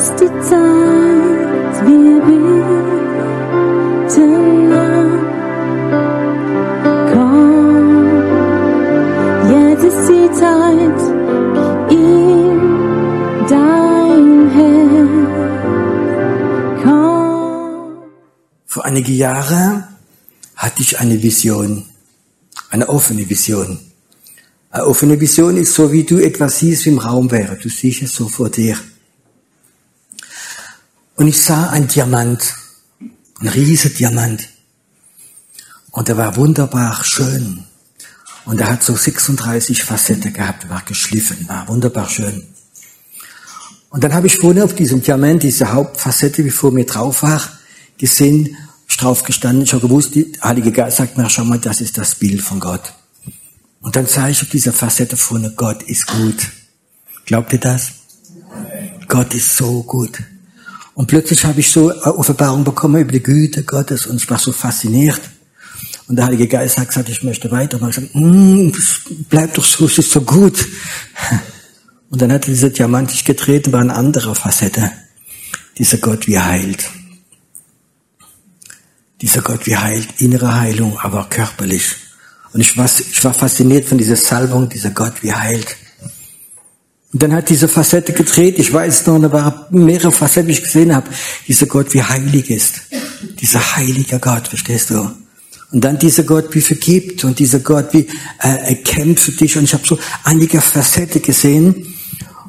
ist die Zeit, wir beten an. Komm, jetzt ist die Zeit. Vor einige Jahre hatte ich eine Vision, eine offene Vision. Eine offene Vision ist so, wie du etwas siehst, im Raum wäre. Du siehst es so vor dir. Und ich sah einen Diamant, ein riesiger Diamant. Und er war wunderbar schön. Und er hat so 36 Facetten gehabt, war geschliffen, war wunderbar schön. Und dann habe ich vorne auf diesem Diamant, diese Hauptfacette, wie vor mir drauf war, gesehen, drauf gestanden, ich habe gewusst, die Heilige Geist sagt mir, schau mal, das ist das Bild von Gott. Und dann sah ich auf dieser Facette vorne, Gott ist gut. Glaubt ihr das? Gott ist so gut. Und plötzlich habe ich so Offenbarung bekommen über die Güte Gottes und ich war so fasziniert. Und der Heilige Geist hat gesagt, ich möchte weiter. Und ich gesagt, mm, bleib doch so, es ist so gut. Und dann hat dieser Diamant sich getreten, war eine andere Facette. Dieser Gott, wie heilt. Dieser Gott, wie heilt, innere Heilung, aber körperlich. Und ich war, ich war fasziniert von dieser Salbung, dieser Gott, wie heilt. Dann hat diese Facette gedreht, ich weiß noch, da waren mehrere Facetten, die ich gesehen habe. Dieser Gott, wie heilig ist. Dieser heilige Gott, verstehst du? Und dann dieser Gott, wie vergibt und dieser Gott, wie äh, er kämpft für dich. Und ich habe so einige Facetten gesehen.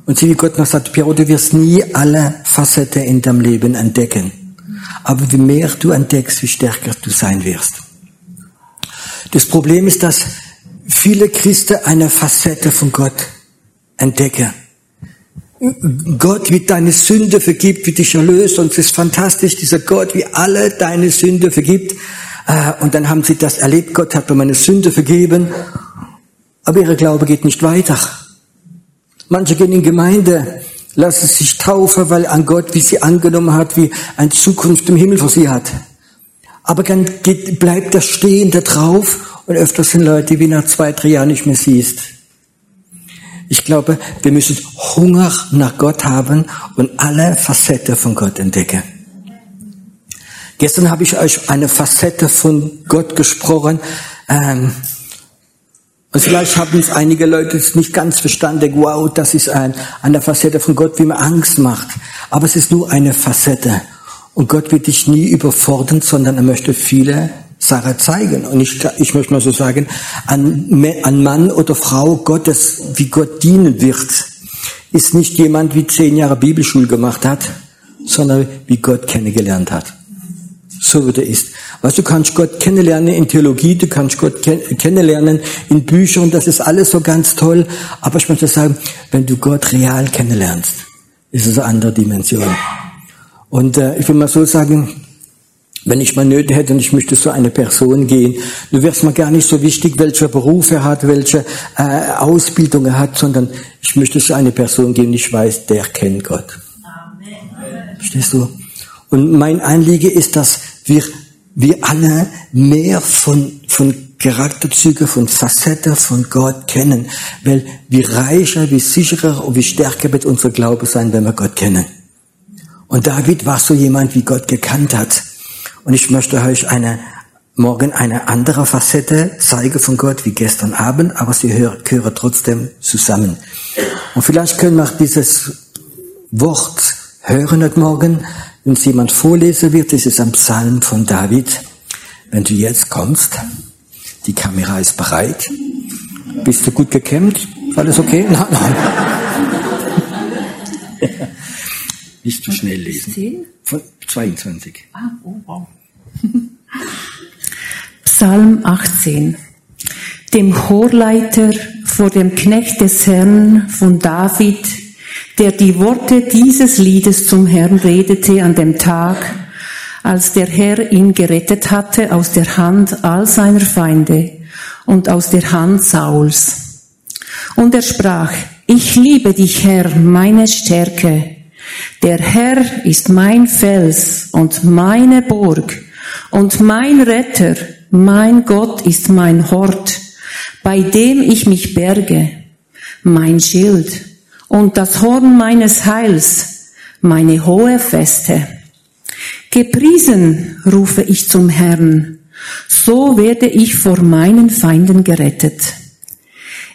Und sie wie Gott noch sagt, Piero, du wirst nie alle Facetten in deinem Leben entdecken. Aber wie mehr du entdeckst, wie stärker du sein wirst. Das Problem ist, dass viele Christen eine Facette von Gott entdecken. Gott, wie deine Sünde vergibt, wie dich erlöst, und es ist fantastisch, dieser Gott, wie alle deine Sünde vergibt. Äh, und dann haben sie das erlebt, Gott hat mir meine Sünde vergeben, aber ihre Glaube geht nicht weiter. Manche gehen in Gemeinde, lassen sich taufen, weil an Gott, wie sie angenommen hat, wie eine Zukunft im Himmel für sie hat. Aber dann geht, bleibt das Stehen da drauf und öfters sind Leute, die wie nach zwei, drei Jahren nicht mehr siehst. Ich glaube, wir müssen Hunger nach Gott haben und alle Facetten von Gott entdecken. Gestern habe ich euch eine Facette von Gott gesprochen. Ähm, und vielleicht haben es einige Leute es nicht ganz verstanden. Wow, das ist ein, eine Facette von Gott, wie man Angst macht. Aber es ist nur eine Facette. Und Gott wird dich nie überfordern, sondern er möchte viele Sachen zeigen. Und ich, ich möchte mal so sagen, ein, ein Mann oder Frau Gottes, wie Gott dienen wird, ist nicht jemand, wie zehn Jahre Bibelschule gemacht hat, sondern wie Gott kennengelernt hat. So wie er ist. Weißt du, kannst Gott kennenlernen in Theologie, du kannst Gott kennenlernen in Büchern, das ist alles so ganz toll. Aber ich möchte sagen, wenn du Gott real kennenlernst, ist es eine andere Dimension. Und äh, ich will mal so sagen, wenn ich mal Nöte hätte und ich möchte zu einer Person gehen, du wärst mir gar nicht so wichtig, welcher Beruf er hat, welche äh, Ausbildung er hat, sondern ich möchte zu einer Person gehen, ich weiß, der kennt Gott. Amen. Verstehst du? Und mein Anliege ist, dass wir, wir alle mehr von, von Charakterzüge, von Facetten von Gott kennen, weil wie reicher, wie sicherer und wie stärker wird unser Glaube sein, wenn wir Gott kennen. Und David war so jemand, wie Gott gekannt hat. Und ich möchte euch eine, morgen eine andere Facette zeigen von Gott wie gestern Abend, aber sie gehören trotzdem zusammen. Und vielleicht können wir dieses Wort hören heute Morgen, wenn es jemand vorlesen wird, ist es ein Psalm von David. Wenn du jetzt kommst, die Kamera ist bereit. Bist du gut gekämmt? Alles okay? Nein, nein. Nicht zu schnell lesen. 10? Von 22. Ah, oh, wow. Psalm 18. Dem Chorleiter vor dem Knecht des Herrn von David, der die Worte dieses Liedes zum Herrn redete an dem Tag, als der Herr ihn gerettet hatte aus der Hand all seiner Feinde und aus der Hand Sauls. Und er sprach, ich liebe dich, Herr, meine Stärke. Der Herr ist mein Fels und meine Burg und mein Retter, mein Gott ist mein Hort, bei dem ich mich berge, mein Schild und das Horn meines Heils, meine hohe Feste. Gepriesen rufe ich zum Herrn, so werde ich vor meinen Feinden gerettet.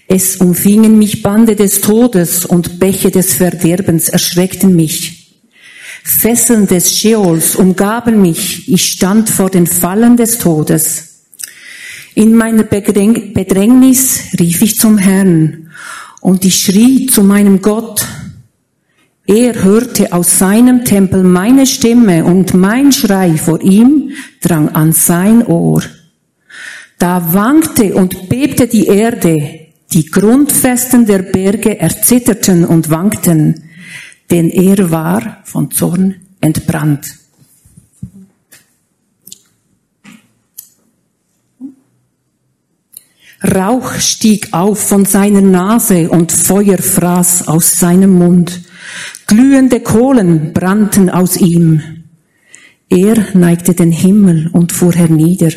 Es umfingen mich Bande des Todes und Bäche des Verderbens erschreckten mich. Fesseln des Scheols umgaben mich, ich stand vor den Fallen des Todes. In meiner Bedrängnis rief ich zum Herrn und ich schrie zu meinem Gott. Er hörte aus seinem Tempel meine Stimme und mein Schrei vor ihm drang an sein Ohr. Da wankte und bebte die Erde, die Grundfesten der Berge erzitterten und wankten, denn er war von Zorn entbrannt. Rauch stieg auf von seiner Nase und Feuer fraß aus seinem Mund. Glühende Kohlen brannten aus ihm. Er neigte den Himmel und fuhr hernieder,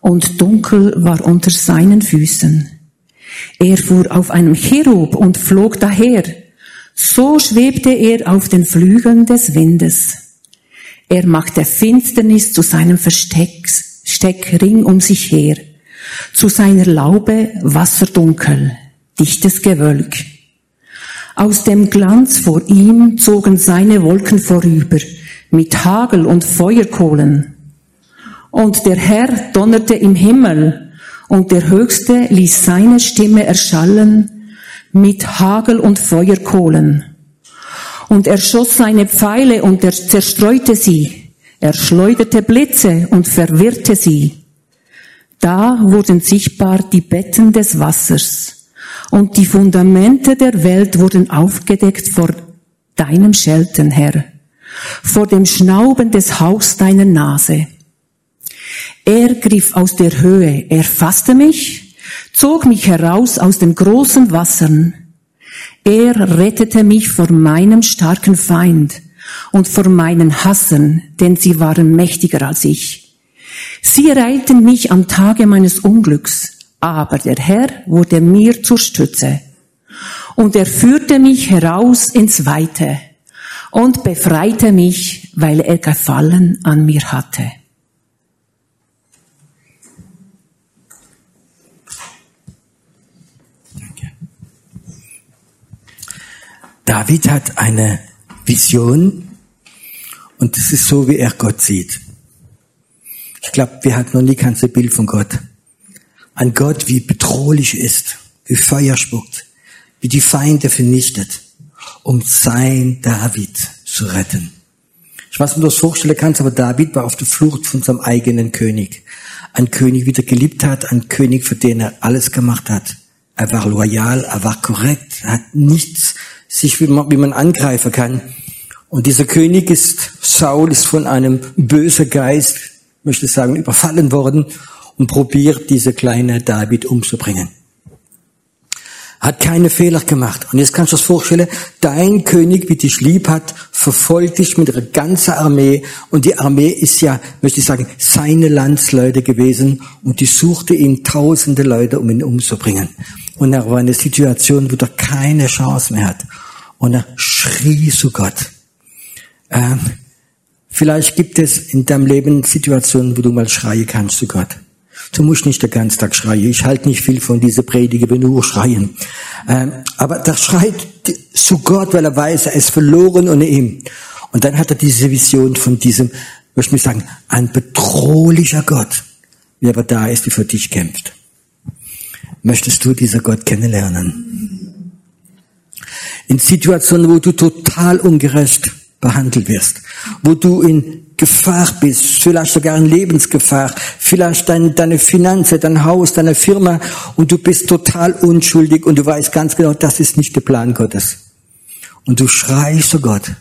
und dunkel war unter seinen Füßen. Er fuhr auf einem Cherub und flog daher. So schwebte er auf den Flügeln des Windes. Er machte Finsternis zu seinem Versteck, Steck um sich her. Zu seiner Laube Wasserdunkel, dichtes Gewölk. Aus dem Glanz vor ihm zogen seine Wolken vorüber, mit Hagel und Feuerkohlen. Und der Herr donnerte im Himmel, und der Höchste ließ seine Stimme erschallen mit Hagel und Feuerkohlen. Und er schoss seine Pfeile und er zerstreute sie. Er schleuderte Blitze und verwirrte sie. Da wurden sichtbar die Betten des Wassers und die Fundamente der Welt wurden aufgedeckt vor deinem Schelten, Herr, vor dem Schnauben des Hauchs deiner Nase. Er griff aus der Höhe, er fasste mich, zog mich heraus aus den großen Wassern. Er rettete mich vor meinem starken Feind und vor meinen Hassern, denn sie waren mächtiger als ich. Sie ereilten mich am Tage meines Unglücks aber der Herr wurde mir zur Stütze. Und er führte mich heraus ins Weite und befreite mich, weil er Gefallen an mir hatte. David hat eine Vision und es ist so, wie er Gott sieht. Ich glaube, wir hatten noch nie kein Bild von Gott. Ein Gott, wie bedrohlich ist, wie Feuer spuckt, wie die Feinde vernichtet, um sein David zu retten. Ich weiß nicht, ob du das vorstellen kannst, aber David war auf der Flucht von seinem eigenen König. Ein König, wie er geliebt hat, ein König, für den er alles gemacht hat. Er war loyal, er war korrekt, er hat nichts sich, wie man, wie man angreifen kann. Und dieser König ist, Saul ist von einem bösen Geist, möchte sagen, überfallen worden und probiert, diese kleine David umzubringen. Hat keine Fehler gemacht. Und jetzt kannst du dir vorstellen, dein König, wie dich lieb hat, verfolgt dich mit einer ganzen Armee. Und die Armee ist ja, möchte ich sagen, seine Landsleute gewesen. Und die suchte ihn tausende Leute, um ihn umzubringen. Und er war in einer Situation, wo er keine Chance mehr hat. Und er schrie zu Gott. Ähm, vielleicht gibt es in deinem Leben Situationen, wo du mal schreien kannst zu Gott. Du musst nicht den ganzen Tag schreien. Ich halte nicht viel von dieser Predige, wenn nur schreien. Ähm, aber da schreit zu Gott, weil er weiß, er ist verloren ohne ihm. Und dann hat er diese Vision von diesem, möchte ich sagen, ein bedrohlicher Gott, der aber da ist, der für dich kämpft. Möchtest du dieser Gott kennenlernen? In Situationen, wo du total ungerecht behandelt wirst, wo du in Gefahr bist, vielleicht sogar in Lebensgefahr, vielleicht dein, deine Finanzen, dein Haus, deine Firma und du bist total unschuldig und du weißt ganz genau, das ist nicht der Plan Gottes. Und du schreist zu Gott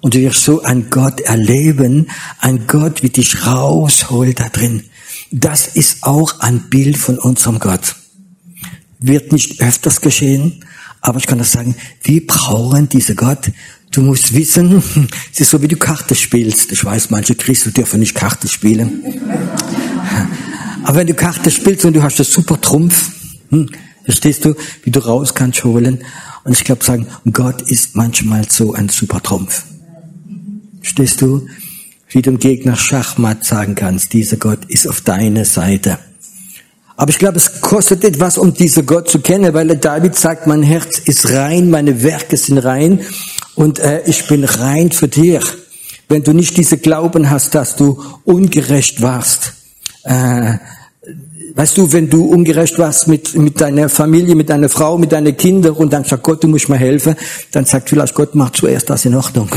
und du wirst so einen Gott erleben, ein Gott, wie dich rausholt da drin. Das ist auch ein Bild von unserem Gott. Wird nicht öfters geschehen, aber ich kann das sagen, wir brauchen diese Gott, Du musst wissen, es ist so wie du Karte spielst. Ich weiß, manche Christen dürfen nicht Karte spielen. Aber wenn du Karte spielst und du hast das super Trumpf, hm, verstehst du, wie du raus kannst holen. Und ich glaube sagen, Gott ist manchmal so ein super Trumpf. Stehst du? Wie du dem Gegner Schachmatt sagen kannst, dieser Gott ist auf deiner Seite. Aber ich glaube, es kostet etwas, um diesen Gott zu kennen, weil David sagt, mein Herz ist rein, meine Werke sind rein und äh, ich bin rein für dir. Wenn du nicht diese Glauben hast, dass du ungerecht warst, äh, Weißt du, wenn du ungerecht warst mit, mit deiner Familie, mit deiner Frau, mit deinen Kindern und dann sagt Gott, du musst mir helfen, dann sagt vielleicht Gott, mach zuerst das in Ordnung.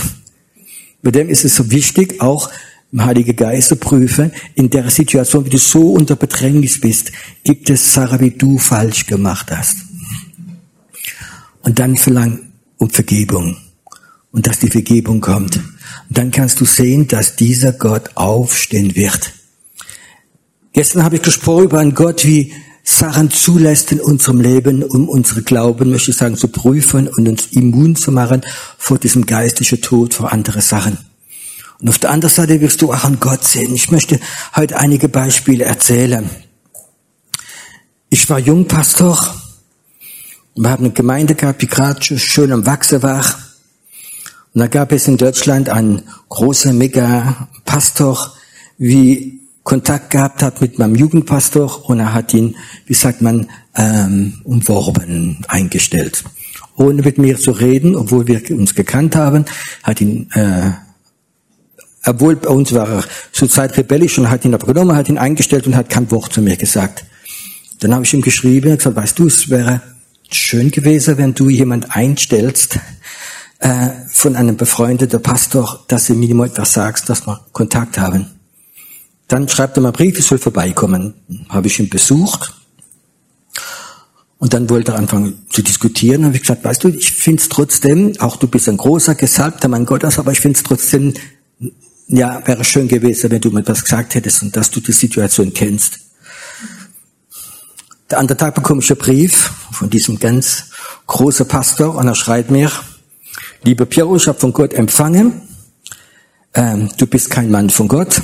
Bei dem ist es so wichtig, auch im Heiligen Geist zu prüfen, in der Situation, wie du so unter Bedrängnis bist, gibt es Sachen, wie du falsch gemacht hast. Und dann verlang um Vergebung. Und dass die Vergebung kommt. Und dann kannst du sehen, dass dieser Gott aufstehen wird. Gestern habe ich gesprochen über einen Gott, wie Sachen zulässt in unserem Leben, um unsere Glauben, möchte ich sagen, zu prüfen und uns immun zu machen vor diesem geistlichen Tod, vor andere Sachen. Und auf der anderen Seite wirst du auch an Gott sehen. Ich möchte heute einige Beispiele erzählen. Ich war Jungpastor. Wir haben eine Gemeinde gehabt, die gerade schön am Wachsen war. Und da gab es in Deutschland einen großen Mega-Pastor, wie Kontakt gehabt hat mit meinem Jugendpastor und er hat ihn, wie sagt man, ähm, umworben, eingestellt. Ohne mit mir zu reden, obwohl wir uns gekannt haben, hat ihn, äh, obwohl bei uns war er zurzeit rebellisch und hat ihn aber genommen, hat ihn eingestellt und hat kein Wort zu mir gesagt. Dann habe ich ihm geschrieben und gesagt, weißt du, es wäre schön gewesen, wenn du jemand einstellst, äh, von einem befreundeten Pastor, dass du mir etwas sagst, dass wir Kontakt haben. Dann schreibt er mal Brief, ich soll vorbeikommen. Habe ich ihn besucht. Und dann wollte er anfangen zu diskutieren. Habe ich gesagt, weißt du, ich finde es trotzdem, auch du bist ein großer, gesalbter Mann Gottes, aber ich finde es trotzdem, ja, wäre schön gewesen, wenn du mir etwas gesagt hättest und dass du die Situation kennst. Der andere Tag bekomme ich einen Brief von diesem ganz großen Pastor und er schreibt mir, lieber Piero, ich habe von Gott empfangen, ähm, du bist kein Mann von Gott,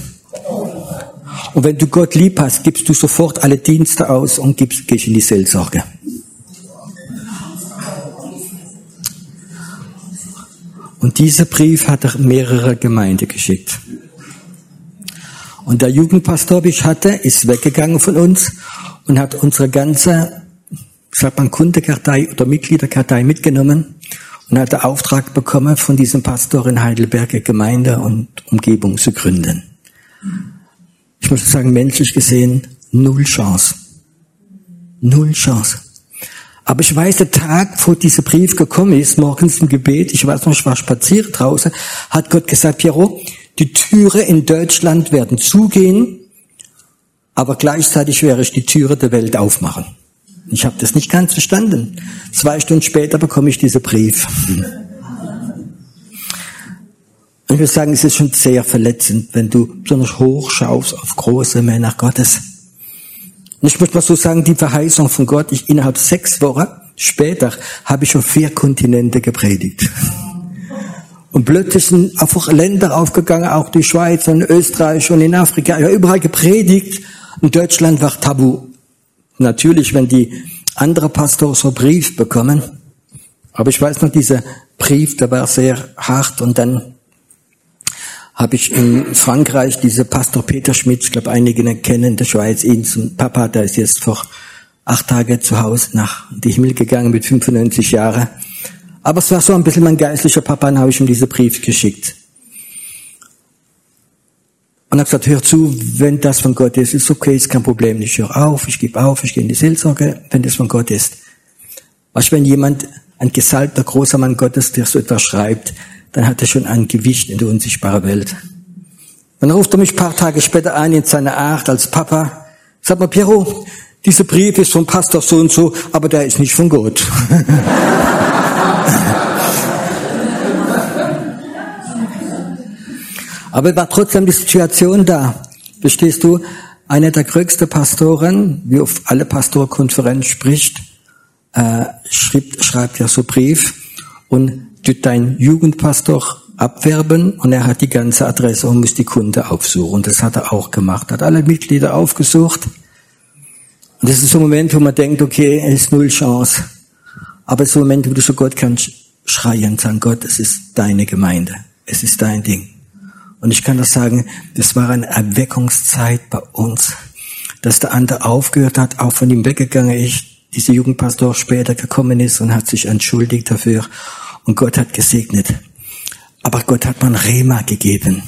und wenn du Gott lieb hast, gibst du sofort alle Dienste aus und gibst, gehst in die Seelsorge. Und dieser Brief hat er mehrere Gemeinden geschickt. Und der Jugendpastor, den ich hatte, ist weggegangen von uns und hat unsere ganze, sagt man, Kundenkartei oder Mitgliederkartei mitgenommen und hat den Auftrag bekommen, von diesem Pastor in Heidelberg Gemeinde und Umgebung zu gründen ich muss sagen, menschlich gesehen, null Chance. Null Chance. Aber ich weiß, der Tag, wo dieser Brief gekommen ist, morgens im Gebet, ich weiß noch, ich war spazieren draußen, hat Gott gesagt, Piero, die Türe in Deutschland werden zugehen, aber gleichzeitig werde ich die Türe der Welt aufmachen. Ich habe das nicht ganz verstanden. Zwei Stunden später bekomme ich diesen Brief. Und ich würde sagen, es ist schon sehr verletzend, wenn du besonders hoch schaust auf große Männer Gottes. Und ich muss mal so sagen, die Verheißung von Gott, ich innerhalb sechs Wochen später habe ich schon vier Kontinente gepredigt. Und plötzlich sind einfach Länder aufgegangen, auch die Schweiz und Österreich und in Afrika, ja überall gepredigt. Und Deutschland war tabu. Natürlich, wenn die andere Pastoren so Brief bekommen. Aber ich weiß noch, dieser Brief, der war sehr hart und dann habe ich in Frankreich diese Pastor Peter Schmidt, ich glaube einige kennen, der Schweiz, ihn zum Papa, der ist jetzt vor acht Tagen zu Hause nach die Himmel gegangen mit 95 Jahren. Aber es war so ein bisschen mein geistlicher Papa, dann habe ich ihm diese Brief geschickt. Und er hat gesagt, hör zu, wenn das von Gott ist, ist okay, ist kein Problem, ich höre auf, ich gebe auf, ich gehe in die Seelsorge, wenn das von Gott ist. Was wenn jemand, ein gesalbter großer Mann Gottes, der so etwas schreibt, dann hat er schon ein Gewicht in der unsichtbaren Welt. Dann ruft er mich ein paar Tage später ein in seiner Art als Papa. Sag mal, Piero, dieser Brief ist vom Pastor so und so, aber der ist nicht von Gott. aber war trotzdem die Situation da. Verstehst du? Einer der größten Pastoren, wie auf alle Pastorkonferenz spricht, äh, schreibt, schreibt ja so Brief und tut dein Jugendpastor abwerben und er hat die ganze Adresse und muss die Kunde aufsuchen. Und das hat er auch gemacht. Hat alle Mitglieder aufgesucht. Und das ist so ein Moment, wo man denkt, okay, es ist null Chance. Aber es ist so ein Moment, wo du so Gott kannst schreien sagen, Gott, es ist deine Gemeinde. Es ist dein Ding. Und ich kann das sagen, das war eine Erweckungszeit bei uns, dass der andere aufgehört hat, auch von ihm weggegangen ist, dieser Jugendpastor später gekommen ist und hat sich entschuldigt dafür und Gott hat gesegnet. Aber Gott hat man Rema gegeben.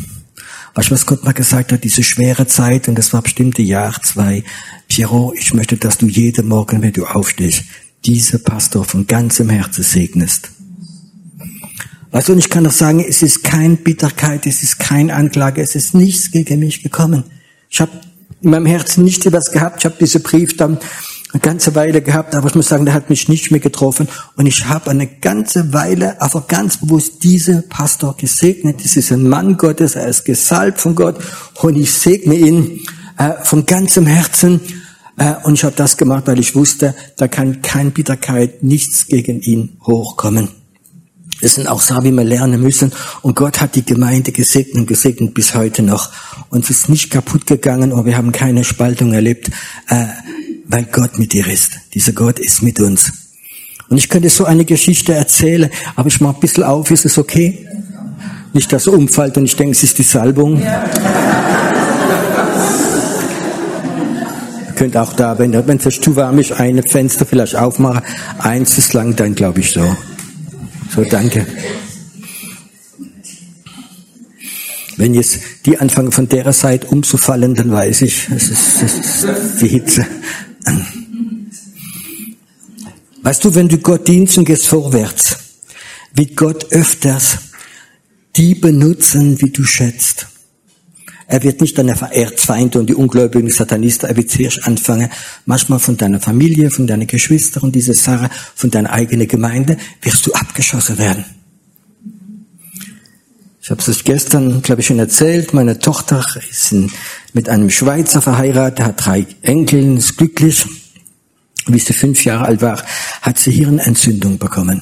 Weißt du, was Gott mal gesagt hat? Diese schwere Zeit, und das war bestimmte Jahr, zwei. Piero, ich möchte, dass du jeden Morgen, wenn du aufstehst, diese Pastor von ganzem Herzen segnest. Weißt du, und ich kann doch sagen, es ist kein Bitterkeit, es ist kein Anklage, es ist nichts gegen mich gekommen. Ich habe in meinem Herzen nicht etwas gehabt. Ich habe diese Brief dann eine ganze Weile gehabt, aber ich muss sagen, der hat mich nicht mehr getroffen. Und ich habe eine ganze Weile, aber ganz bewusst diese Pastor gesegnet. Das ist ein Mann Gottes, er ist gesalbt von Gott und ich segne ihn äh, von ganzem Herzen. Äh, und ich habe das gemacht, weil ich wusste, da kann kein Bitterkeit, nichts gegen ihn hochkommen. Das sind auch Sachen, wie wir lernen müssen. Und Gott hat die Gemeinde gesegnet und gesegnet bis heute noch. Uns ist nicht kaputt gegangen und wir haben keine Spaltung erlebt, äh, weil Gott mit dir ist. Dieser Gott ist mit uns. Und ich könnte so eine Geschichte erzählen, aber ich mache ein bisschen auf, ist es okay? Nicht, dass er umfällt und ich denke, es ist die Salbung. Ja. Ihr könnt auch da, wenn, wenn es zu warm ist, ein Fenster vielleicht aufmachen. Eins ist lang, dann glaube ich so. So, danke. Wenn jetzt die anfangen von der Seite umzufallen, dann weiß ich, es ist, es ist die Hitze. Weißt du, wenn du Gott dienst und gehst vorwärts, wird Gott öfters die benutzen, wie du schätzt. Er wird nicht deine Erzfeinde und die ungläubigen Satanisten, er wird zuerst anfangen, manchmal von deiner Familie, von deinen Geschwistern und diese Sache, von deiner eigenen Gemeinde, wirst du abgeschossen werden. Ich habe es gestern, glaube ich, schon erzählt. Meine Tochter ist mit einem Schweizer verheiratet, hat drei Enkel, ist glücklich. Wie sie fünf Jahre alt war, hat sie Hirnentzündung bekommen.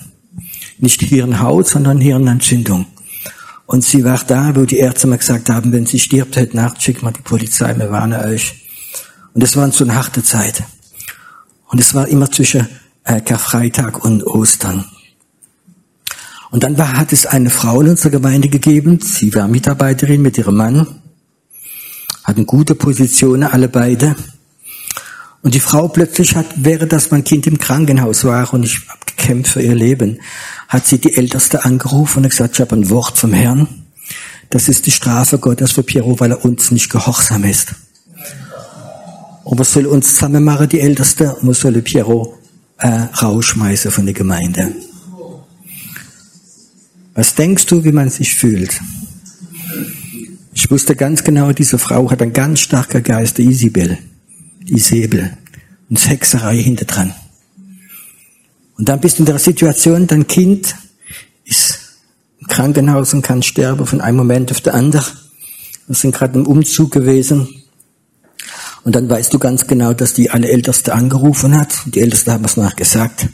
Nicht Hirnhaut, sondern Hirnentzündung. Und sie war da, wo die Ärzte mir gesagt haben, wenn sie stirbt heute Nacht, schickt mal die Polizei, wir warnen euch. Und es war so eine harte Zeit. Und es war immer zwischen äh, Karfreitag und Ostern. Und dann war, hat es eine Frau in unserer Gemeinde gegeben, sie war Mitarbeiterin mit ihrem Mann, hatten gute Positionen, alle beide. Und die Frau plötzlich hat, während das mein Kind im Krankenhaus war und ich habe gekämpft für ihr Leben, hat sie die Älteste angerufen und gesagt, ich habe ein Wort vom Herrn. Das ist die Strafe Gottes für Piero, weil er uns nicht gehorsam ist. Und was soll uns zusammen machen, die Älteste? Und soll Piero äh, rausschmeißen von der Gemeinde? Was denkst du, wie man sich fühlt? Ich wusste ganz genau, diese Frau hat einen ganz starken Geist, die Isabel, Isabel, und Hexerei hinter dran. Und dann bist du in der Situation, dein Kind ist im Krankenhaus und kann sterben von einem Moment auf den anderen. Wir sind gerade im Umzug gewesen. Und dann weißt du ganz genau, dass die alle Älteste angerufen hat. Die Älteste haben es nachgesagt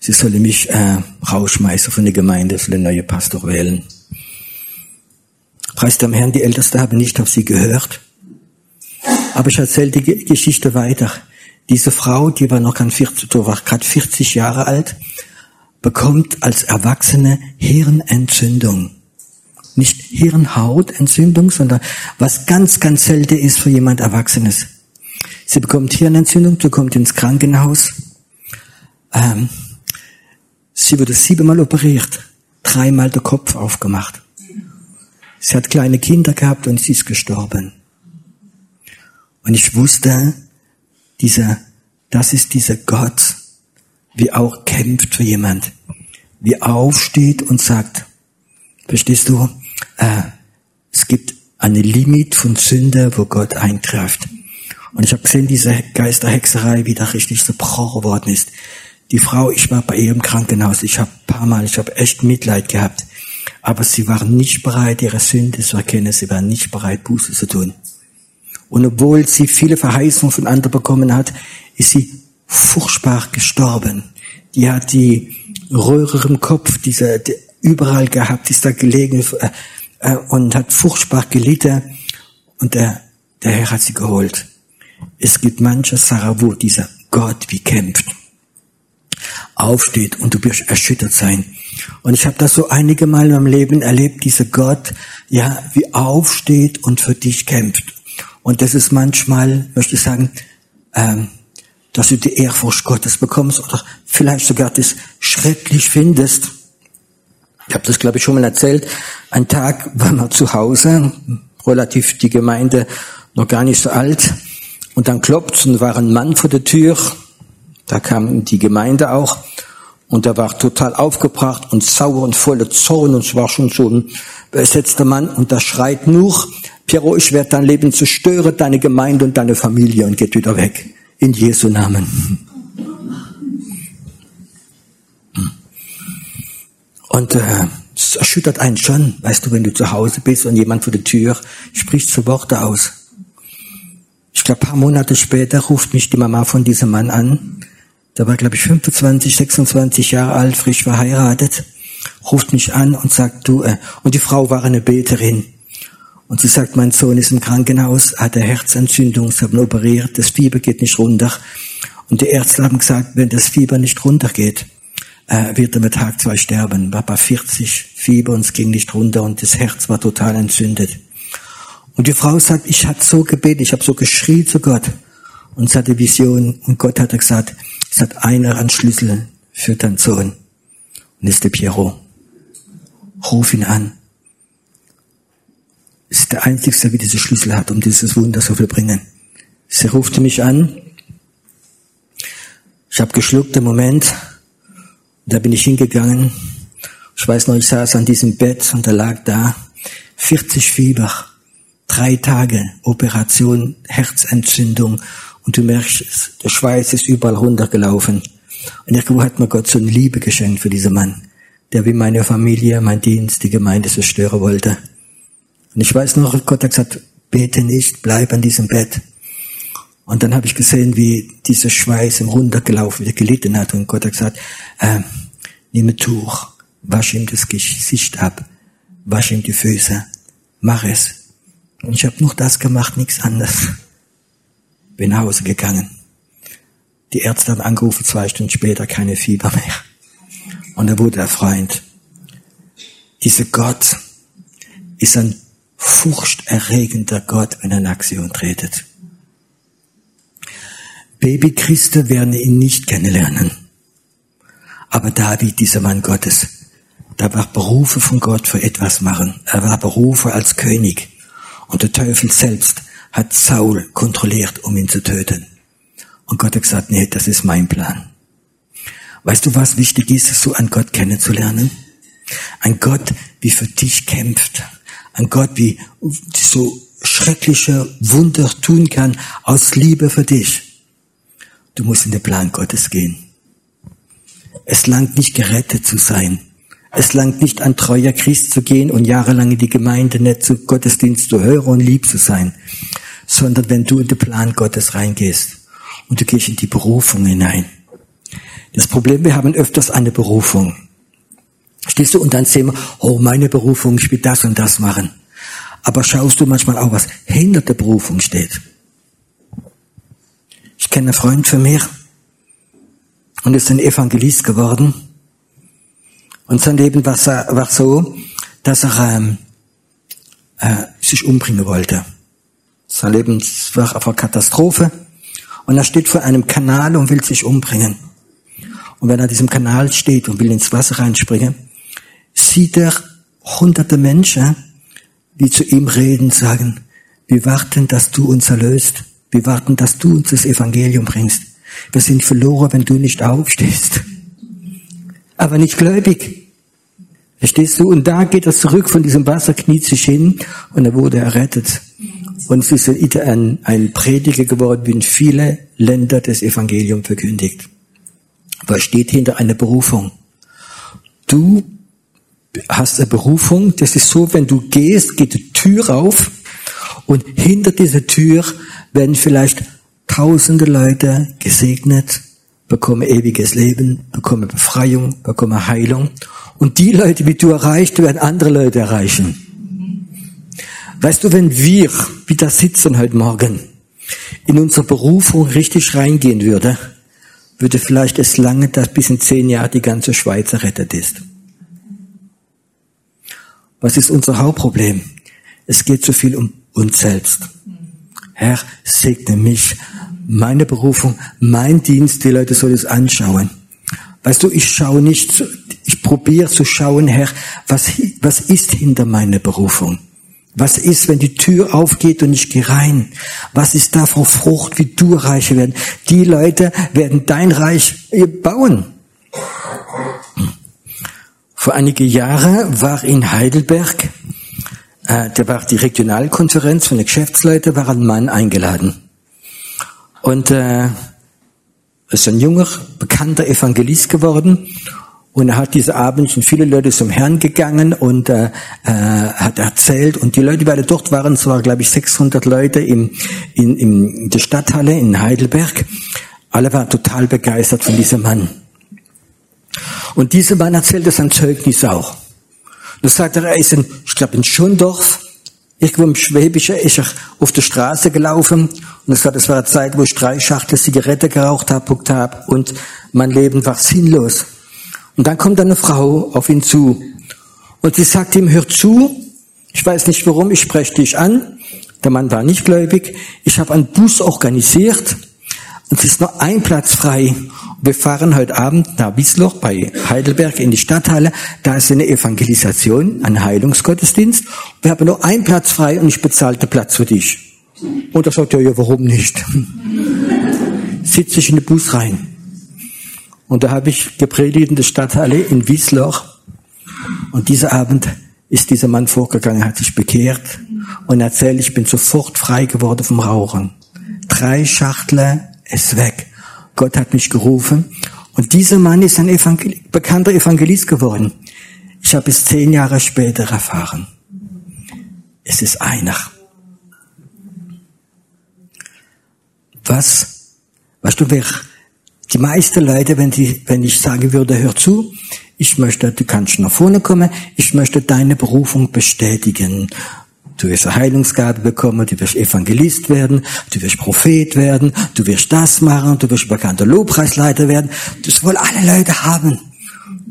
sie solle mich äh, rausschmeißen von der Gemeinde, den neuen Pastor wählen. Preis dem Herrn, die Ältesten haben nicht auf sie gehört. Aber ich erzähle die Geschichte weiter. Diese Frau, die war noch ganz 40, war gerade 40 Jahre alt, bekommt als Erwachsene Hirnentzündung. Nicht Hirnhautentzündung, sondern was ganz, ganz selten ist für jemand Erwachsenes. Sie bekommt Hirnentzündung, sie kommt ins Krankenhaus. Ähm, Sie wurde siebenmal operiert, dreimal der Kopf aufgemacht. Sie hat kleine Kinder gehabt und sie ist gestorben. Und ich wusste, dieser, das ist dieser Gott, wie auch kämpft für jemand, wie aufsteht und sagt, verstehst du, äh, es gibt eine Limit von Sünde, wo Gott eingreift. Und ich habe gesehen, diese Geisterhexerei, wie da richtig so gebrochen worden ist. Die Frau, ich war bei ihr im Krankenhaus, ich habe paar Mal, ich habe echt Mitleid gehabt. Aber sie waren nicht bereit, ihre Sünde zu erkennen, sie waren nicht bereit, Buße zu tun. Und obwohl sie viele Verheißungen von anderen bekommen hat, ist sie furchtbar gestorben. Die hat die Röhre im Kopf, diese, die überall gehabt, ist da gelegen äh, äh, und hat furchtbar gelitten. Und der, der Herr hat sie geholt. Es gibt manche Sachen, wo dieser Gott wie kämpft. aufsteht und du wirst erschüttert sein. Und ich habe das so einige Mal in meinem Leben erlebt, dieser Gott, ja, wie aufsteht und für dich kämpft. Und das ist manchmal, möchte ich sagen, ähm, dass du die Ehrfurcht Gottes bekommst oder vielleicht sogar das schrecklich findest. Ich habe das, glaube ich, schon mal erzählt. Ein Tag war wir zu Hause, relativ die Gemeinde noch gar nicht so alt. Und dann klopft und war ein Mann vor der Tür. Da kam die Gemeinde auch. Und er war total aufgebracht und sauer und voller Zorn und es war schon so ein besetzter Mann und da schreit nur, Piero, ich werde dein Leben zerstören, deine Gemeinde und deine Familie und geht wieder weg. In Jesu Namen. Und äh, es erschüttert einen schon, weißt du, wenn du zu Hause bist und jemand vor der Tür spricht so Worte aus. Ich glaube, paar Monate später ruft mich die Mama von diesem Mann an der war, glaube ich, 25, 26 Jahre alt, frisch verheiratet, ruft mich an und sagt, du, äh, und die Frau war eine Beterin. Und sie sagt, mein Sohn ist im Krankenhaus, hat eine Herzentzündung, sie haben operiert, das Fieber geht nicht runter. Und die Ärzte haben gesagt, wenn das Fieber nicht runtergeht, äh, wird er mit Tag zwei sterben. War bei 40 Fieber und es ging nicht runter und das Herz war total entzündet. Und die Frau sagt, ich hatte so gebetet, ich habe so geschrien zu Gott. Und sie hatte Vision und Gott hat gesagt, es hat einer einen Schlüssel für deinen Sohn. Und ist der Piero. Ruf ihn an. Ist der Einzige, der diese Schlüssel hat, um dieses Wunder zu vollbringen. Sie rufte mich an. Ich habe geschluckt im Moment. Da bin ich hingegangen. Ich weiß noch, ich saß an diesem Bett und er lag da. 40 Fieber. Drei Tage Operation, Herzentzündung und du merkst, der Schweiß ist überall runtergelaufen. Und irgendwo hat mir Gott so eine Liebe geschenkt für diesen Mann, der wie meine Familie, mein Dienst, die Gemeinde zerstören wollte. Und ich weiß noch, Gott hat gesagt, bete nicht, bleib an diesem Bett. Und dann habe ich gesehen, wie dieser Schweiß im runtergelaufen, wieder gelitten hat. Und Gott hat gesagt, äh, nimm ein Tuch, wasch ihm das Gesicht ab, wasch ihm die Füße, mach es. Und ich habe nur das gemacht, nichts anderes bin nach Hause gegangen. Die Ärzte haben angerufen, zwei Stunden später keine Fieber mehr. Und er wurde erfreut. Dieser Gott ist ein furchterregender Gott, wenn er in Aktion tretet. Babychristen werden ihn nicht kennenlernen. Aber David, dieser Mann Gottes, der war berufen von Gott für etwas machen. Er war berufen als König. Und der Teufel selbst hat Saul kontrolliert, um ihn zu töten. Und Gott hat gesagt, nee, das ist mein Plan. Weißt du, was wichtig ist, so einen Gott kennenzulernen? Ein Gott, wie für dich kämpft. Ein Gott, wie so schreckliche Wunder tun kann aus Liebe für dich. Du musst in den Plan Gottes gehen. Es langt nicht gerettet zu sein. Es langt nicht ein treuer Christ zu gehen und jahrelang in die Gemeinde nicht zu Gottesdienst zu hören und lieb zu sein, sondern wenn du in den Plan Gottes reingehst und du gehst in die Berufung hinein. Das Problem, wir haben öfters eine Berufung. Stehst du und dann sehen wir, oh, meine Berufung, ich will das und das machen. Aber schaust du manchmal auch, was hinter der Berufung steht. Ich kenne einen Freund von mir und ist ein Evangelist geworden. Und sein Leben war, so, dass er ähm, äh, sich umbringen wollte. Sein Leben war auf einer Katastrophe. Und er steht vor einem Kanal und will sich umbringen. Und wenn er diesem Kanal steht und will ins Wasser reinspringen, sieht er hunderte Menschen, die zu ihm reden, sagen, wir warten, dass du uns erlöst. Wir warten, dass du uns das Evangelium bringst. Wir sind verloren, wenn du nicht aufstehst aber nicht gläubig. Verstehst du? Und da geht er zurück von diesem Wasser, kniet sich hin und er wurde errettet. Und es ist ein, ein Prediger geworden, wie in viele Länder das Evangelium verkündigt. Was steht hinter einer Berufung? Du hast eine Berufung, das ist so, wenn du gehst, geht die Tür auf und hinter dieser Tür werden vielleicht tausende Leute gesegnet, bekomme ewiges Leben, bekomme Befreiung, bekomme Heilung. Und die Leute, die du erreichst, werden andere Leute erreichen. Weißt du, wenn wir wieder sitzen heute Morgen, in unsere Berufung richtig reingehen würde, würde vielleicht es lange, dass bis in zehn Jahren die ganze Schweiz errettet ist. Was ist unser Hauptproblem? Es geht so viel um uns selbst. Herr, segne mich, meine Berufung, mein Dienst, die Leute sollen es anschauen. Weißt du, ich schaue nicht, ich probiere zu schauen, Herr, was, was ist hinter meiner Berufung? Was ist, wenn die Tür aufgeht und ich gehe rein? Was ist da vor Frucht, wie du reicher werden? Die Leute werden dein Reich bauen. Vor einige Jahre war in Heidelberg, äh, da war die Regionalkonferenz von den Geschäftsleuten, war ein Mann eingeladen. Und äh, ist ein junger, bekannter Evangelist geworden. Und er hat diese Abend schon viele Leute zum Herrn gegangen und äh, äh, hat erzählt. Und die Leute, die beide dort waren, es waren, glaube ich, 600 Leute im, in, in der Stadthalle in Heidelberg. Alle waren total begeistert von diesem Mann. Und dieser Mann erzählte sein Zeugnis auch. Da sagt er, er ist in, ich glaube, in Schondorf, irgendwo im Schwäbischen, ist er auf der Straße gelaufen. Und er sagt, es war eine Zeit, wo ich drei Schachtel Zigarette geraucht habe, habe und mein Leben war sinnlos. Und dann kommt eine Frau auf ihn zu und sie sagt ihm, hör zu, ich weiß nicht warum, ich spreche dich an. Der Mann war nicht gläubig. Ich habe einen Bus organisiert es ist nur ein Platz frei. Wir fahren heute Abend nach Wiesloch bei Heidelberg in die Stadthalle. Da ist eine Evangelisation, ein Heilungsgottesdienst. Wir haben nur einen Platz frei und ich bezahle den Platz für dich. Und er sagt, ja, ja, warum nicht? Sitze ich in den Bus rein. Und da habe ich gepredigt in der Stadthalle in Wiesloch. Und dieser Abend ist dieser Mann vorgegangen, hat sich bekehrt und erzählt, ich bin sofort frei geworden vom Rauchen. Drei Schachtel ist weg. Gott hat mich gerufen. Und dieser Mann ist ein Evangel bekannter Evangelist geworden. Ich habe es zehn Jahre später erfahren. Es ist einer. Was, weißt du, wer die meisten Leute, wenn, die, wenn ich sagen würde, hör zu, ich möchte, du kannst nach vorne kommen, ich möchte deine Berufung bestätigen. Du wirst eine Heilungsgabe bekommen, du wirst Evangelist werden, du wirst Prophet werden, du wirst das machen, du wirst bekannter Lobpreisleiter werden. Das wollen alle Leute haben.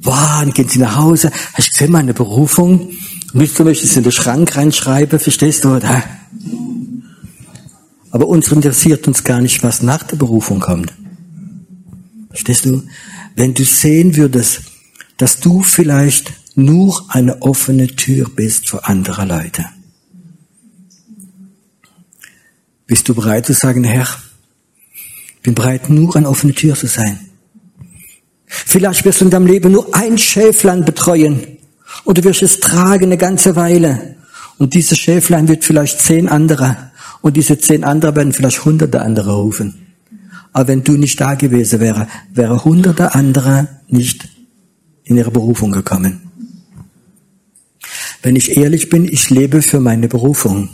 Wow, dann gehen sie nach Hause. Hast du gesehen, meine Berufung? Willst du mich das in den Schrank reinschreiben? Verstehst du, oder? Aber uns interessiert uns gar nicht, was nach der Berufung kommt. Verstehst du? Wenn du sehen würdest, dass du vielleicht nur eine offene Tür bist für andere Leute. Bist du bereit zu sagen, Herr, bin bereit, nur eine offene Tür zu sein? Vielleicht wirst du in deinem Leben nur ein Schäflein betreuen und du wirst es tragen eine ganze Weile. Und dieses Schäflein wird vielleicht zehn andere und diese zehn andere werden vielleicht hunderte andere rufen. Aber wenn du nicht da gewesen wäre, wäre hunderte andere nicht in ihre Berufung gekommen. Wenn ich ehrlich bin, ich lebe für meine Berufung.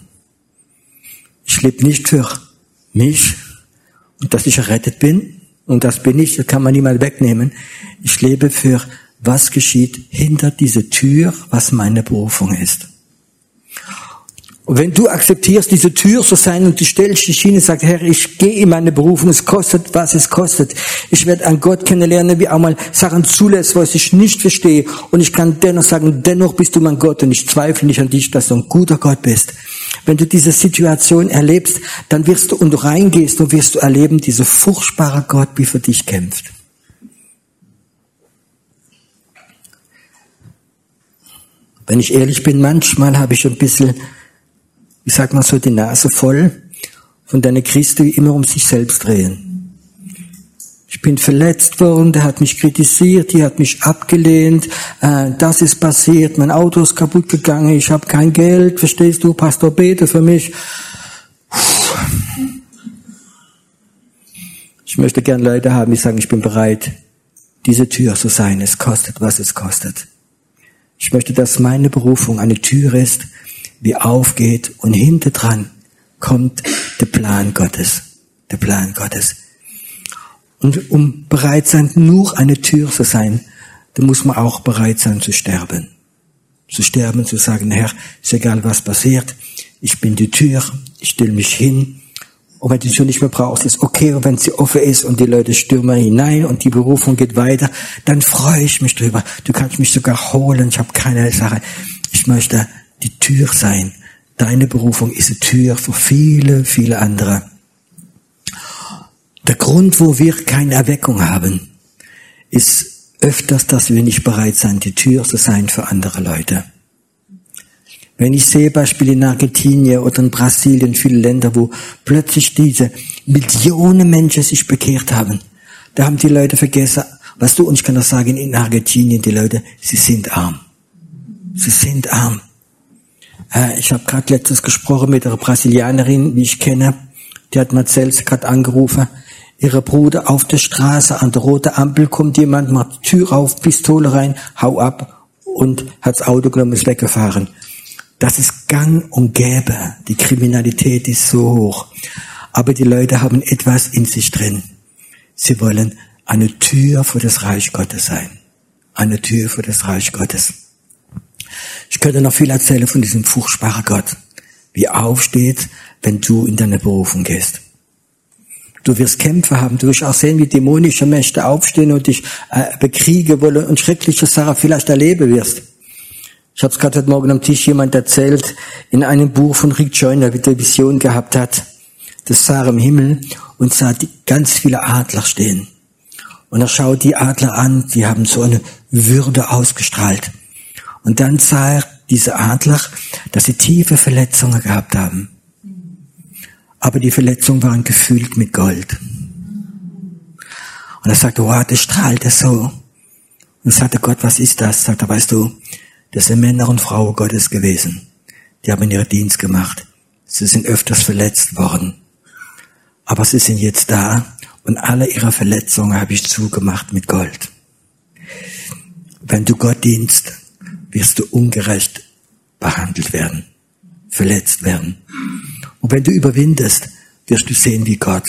Ich lebe nicht für mich und dass ich errettet bin. Und das bin ich, das kann man niemand wegnehmen. Ich lebe für was geschieht hinter dieser Tür, was meine Berufung ist. Und wenn du akzeptierst, diese Tür zu sein und du stellst dich hin und sagst, Herr, ich gehe in meine Berufung, es kostet, was es kostet. Ich werde an Gott kennenlernen, wie auch mal Sachen zulässt, was ich nicht verstehe. Und ich kann dennoch sagen, dennoch bist du mein Gott und ich zweifle nicht an dich, dass du ein guter Gott bist. Wenn du diese Situation erlebst, dann wirst du und reingehst und wirst du erleben, dieser furchtbare Gott, wie für dich kämpft. Wenn ich ehrlich bin, manchmal habe ich ein bisschen ich sag mal so, die Nase voll von deiner Christen, die immer um sich selbst drehen. Ich bin verletzt worden, der hat mich kritisiert, die hat mich abgelehnt, äh, das ist passiert, mein Auto ist kaputt gegangen, ich habe kein Geld, verstehst du, Pastor, bete für mich. Ich möchte gern Leute haben, die sagen, ich bin bereit, diese Tür zu sein, es kostet, was es kostet. Ich möchte, dass meine Berufung eine Tür ist, wie aufgeht und hinter dran kommt der Plan Gottes. Der Plan Gottes. Und um bereit sein, nur eine Tür zu sein, dann muss man auch bereit sein zu sterben. Zu sterben, zu sagen, Herr, ist egal was passiert, ich bin die Tür, ich stelle mich hin Und wenn du sie nicht mehr brauchst, ist okay. Und wenn sie offen ist und die Leute stürmen hinein und die Berufung geht weiter, dann freue ich mich drüber. Du kannst mich sogar holen. Ich habe keine Sache. Ich möchte die Tür sein. Deine Berufung ist eine Tür für viele, viele andere. Der Grund, wo wir keine Erweckung haben, ist öfters, dass wir nicht bereit sind, die Tür zu sein für andere Leute. Wenn ich sehe Beispiele in Argentinien oder in Brasilien, viele Länder, wo plötzlich diese Millionen Menschen sich bekehrt haben, da haben die Leute vergessen, weißt du, und ich kann das sagen, in Argentinien, die Leute, sie sind arm. Sie sind arm. Äh, ich habe gerade letztes gesprochen mit einer Brasilianerin, wie ich kenne, die hat selbst gerade angerufen, ihre Bruder auf der Straße, an der roten Ampel kommt jemand, macht die Tür auf, Pistole rein, hau ab und hat das Auto genommen, ist weggefahren. Das ist gang und gäbe. Die Kriminalität ist so hoch. Aber die Leute haben etwas in sich drin. Sie wollen eine Tür für das Reich Gottes sein. Eine Tür für das Reich Gottes. Ich könnte noch viel erzählen von diesem furchtbaren Gott. Wie aufsteht, wenn du in deine Berufung gehst. Du wirst Kämpfe haben. Du wirst auch sehen, wie dämonische Mächte aufstehen und dich äh, bekriegen wollen und schreckliche Sachen vielleicht erleben wirst. Ich habe es gerade heute Morgen am Tisch jemand erzählt, in einem Buch von Rick Joyner, wie der Vision gehabt hat. Das sah im Himmel und sah die, ganz viele Adler stehen. Und er schaut die Adler an, die haben so eine Würde ausgestrahlt. Und dann sah er diese Adler, dass sie tiefe Verletzungen gehabt haben. Aber die Verletzungen waren gefüllt mit Gold. Und er sagte, wow, das strahlte so. Und sagte Gott, was ist das? Sagte, weißt du, das sind Männer und Frauen Gottes gewesen. Die haben ihren Dienst gemacht. Sie sind öfters verletzt worden. Aber sie sind jetzt da und alle ihre Verletzungen habe ich zugemacht mit Gold. Wenn du Gott dienst, wirst du ungerecht behandelt werden, verletzt werden. Und wenn du überwindest, wirst du sehen, wie Gott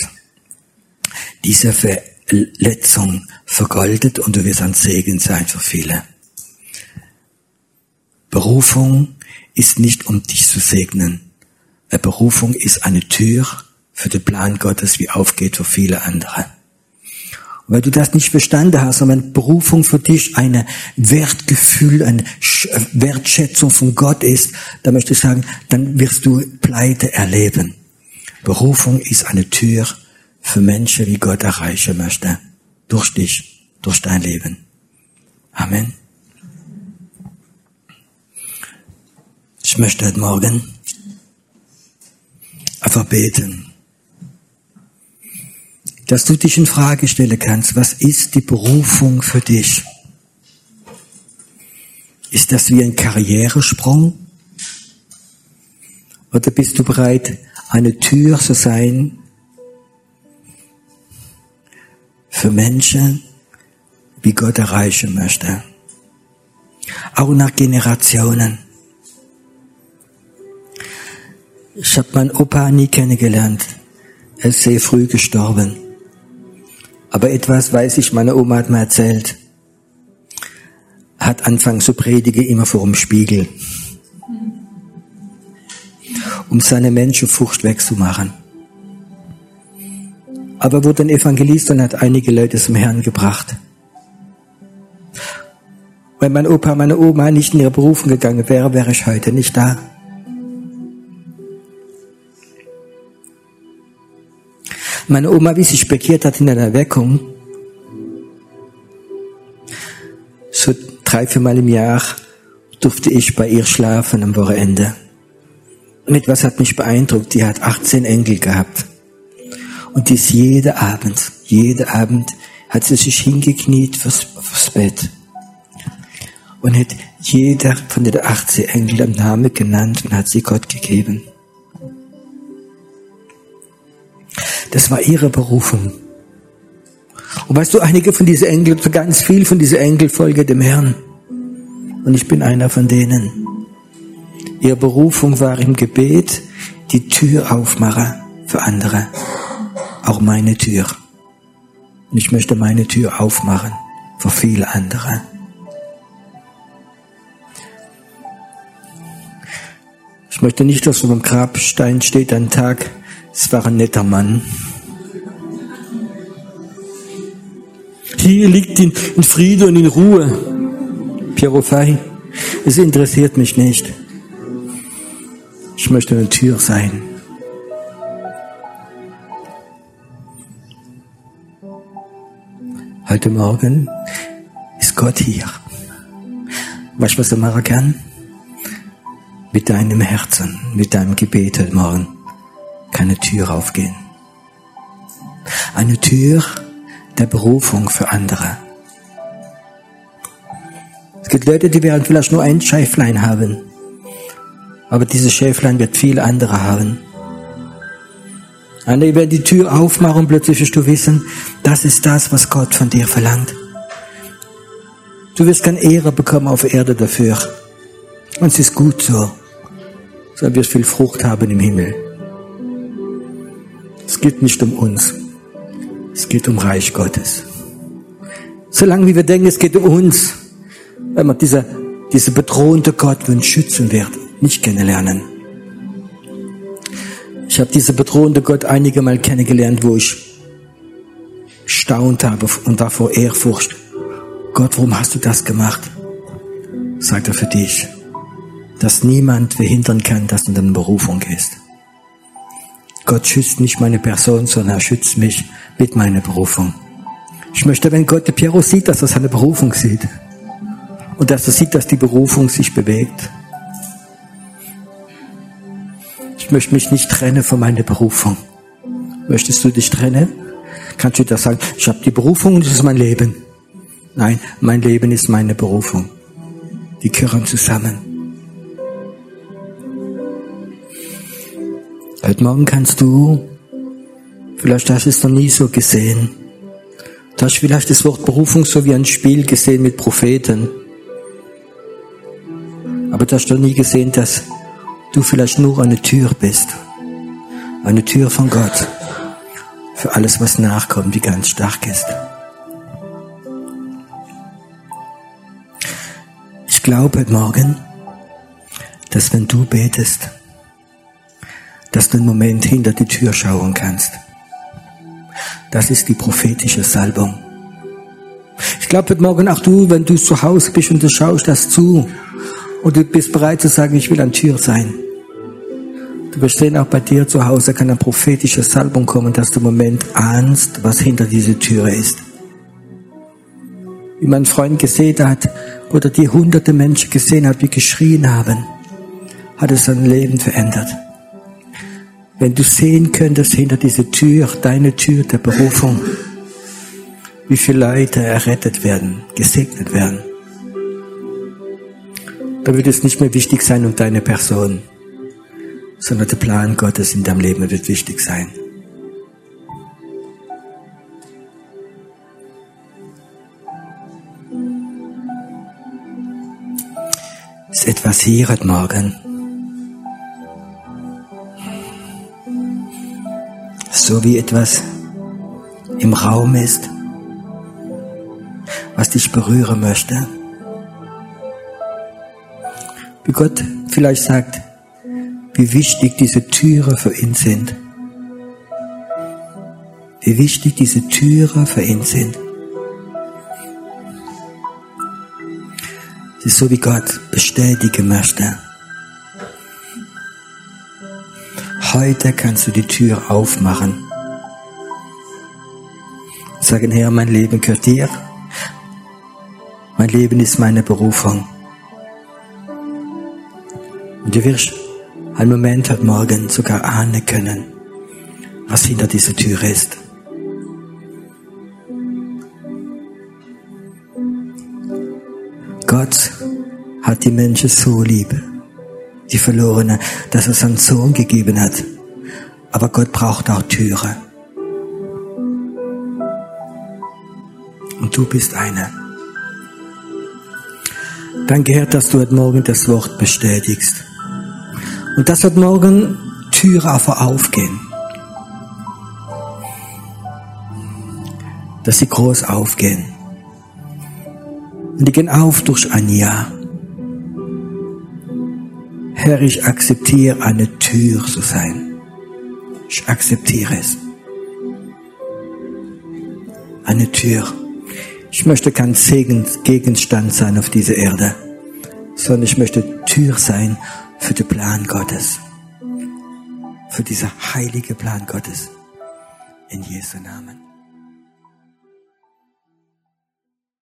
diese Verletzung vergoldet und du wirst ein Segen sein für viele. Berufung ist nicht, um dich zu segnen. Eine Berufung ist eine Tür für den Plan Gottes, wie aufgeht für viele andere. Wenn du das nicht verstanden hast, wenn Berufung für dich eine Wertgefühl, eine Wertschätzung von Gott ist, dann möchte ich sagen, dann wirst du Pleite erleben. Berufung ist eine Tür für Menschen, die Gott erreichen möchte. Durch dich, durch dein Leben. Amen. Ich möchte heute Morgen einfach beten, dass du dich in Frage stellen kannst, was ist die Berufung für dich? Ist das wie ein Karrieresprung? Oder bist du bereit, eine Tür zu sein für Menschen, wie Gott erreichen möchte? Auch nach Generationen. Ich habe meinen Opa nie kennengelernt. Er ist sehr früh gestorben. Aber etwas weiß ich, meine Oma hat mir erzählt. Er hat angefangen zu predigen immer vor dem Spiegel. Um seine Menschenfurcht wegzumachen. Aber er wurde ein Evangelist und hat einige Leute zum Herrn gebracht. Wenn mein Opa, meine Oma nicht in ihre Berufung gegangen wäre, wäre ich heute nicht da. Meine Oma, wie sie bekehrt hat in einer Erweckung, so drei, viermal im Jahr durfte ich bei ihr schlafen am Wochenende. Und etwas hat mich beeindruckt. Die hat 18 Enkel gehabt. Und die ist jeden Abend, jeden Abend hat sie sich hingekniet fürs, fürs Bett. Und hat jeder von den 18 Engeln einen Namen genannt und hat sie Gott gegeben. Das war ihre Berufung. Und weißt du, einige von diesen Engeln, ganz viel von diesen Engeln folge dem Herrn. Und ich bin einer von denen. Ihre Berufung war im Gebet, die Tür aufmachen für andere. Auch meine Tür. Und ich möchte meine Tür aufmachen für viele andere. Ich möchte nicht, dass auf dem Grabstein steht ein Tag, Es war ein netter Mann. Hier liegt in, in Friede und in Ruhe. Piero Fai, es interessiert mich nicht. Ich möchte eine Tür sein. Heute Morgen ist Gott hier. Weißt du, was er machen kann? Mit deinem Herzen, mit deinem Gebet heute Morgen kann eine Tür aufgehen. Eine Tür der Berufung für andere. Es gibt Leute, die werden vielleicht nur ein Schäflein haben. Aber dieses Schäflein wird viele andere haben. Andere werden die Tür aufmachen und plötzlich wirst du wissen, das ist das, was Gott von dir verlangt. Du wirst keine Ehre bekommen auf Erde dafür. Und es ist gut so. So wirst viel Frucht haben im Himmel. Es geht nicht um uns. Es geht um Reich Gottes. Solange wie wir denken, es geht um uns, wenn man dieser, dieser bedrohende Gott, uns schützen wird, nicht kennenlernen. Ich habe diese bedrohende Gott einige Mal kennengelernt, wo ich staunt habe und war vor Ehrfurcht. Gott, warum hast du das gemacht? Sagt er für dich, dass niemand verhindern kann, dass du in deine Berufung gehst. Gott schützt nicht meine Person, sondern er schützt mich mit meiner Berufung. Ich möchte, wenn Gott der Piero sieht, dass er seine Berufung sieht. Und dass er sieht, dass die Berufung sich bewegt. Ich möchte mich nicht trennen von meiner Berufung. Möchtest du dich trennen? Kannst du das sagen, ich habe die Berufung und das ist mein Leben. Nein, mein Leben ist meine Berufung. Die gehören zusammen. Heute Morgen kannst du, vielleicht hast du es noch nie so gesehen, du hast vielleicht das Wort Berufung so wie ein Spiel gesehen mit Propheten. Aber du hast noch nie gesehen, dass du vielleicht nur eine Tür bist. Eine Tür von Gott. Für alles, was nachkommt, die ganz stark ist. Ich glaube heute Morgen, dass wenn du betest, dass du einen Moment hinter die Tür schauen kannst. Das ist die prophetische Salbung. Ich glaube heute Morgen auch du, wenn du zu Hause bist und du schaust das zu und du bist bereit zu sagen, ich will an Tür sein. Du wirst sehen, auch bei dir zu Hause kann eine prophetische Salbung kommen, dass du im Moment ahnst, was hinter dieser Türe ist. Wie mein Freund gesehen hat, oder die hunderte Menschen gesehen hat, die geschrien haben, hat es sein Leben verändert. Wenn du sehen könntest hinter dieser Tür, deine Tür der Berufung, wie viele Leute errettet werden, gesegnet werden, da wird es nicht mehr wichtig sein um deine Person sondern der Plan Gottes in deinem Leben wird wichtig sein. Ist etwas hier heute Morgen? So wie etwas im Raum ist, was dich berühren möchte. Wie Gott vielleicht sagt, wie wichtig diese Türe für ihn sind. Wie wichtig diese Türe für ihn sind. Es ist so, wie Gott bestätigen möchte. Heute kannst du die Tür aufmachen. Sagen, Herr, mein Leben gehört dir. Mein Leben ist meine Berufung. Und du wirst einen Moment heute Morgen sogar ahnen können, was hinter dieser Tür ist. Gott hat die Menschen so lieb, die Verlorenen, dass er seinen Sohn gegeben hat. Aber Gott braucht auch Türen. Und du bist einer. Danke, Herr, dass du heute Morgen das Wort bestätigst. Und das wird morgen Türen einfach aufgehen. Dass sie groß aufgehen. Und die gehen auf durch ein Jahr. Herr, ich akzeptiere eine Tür zu sein. Ich akzeptiere es. Eine Tür. Ich möchte kein Segensgegenstand sein auf dieser Erde, sondern ich möchte Tür sein für den Plan Gottes. Für dieser heilige Plan Gottes. In Jesu Namen.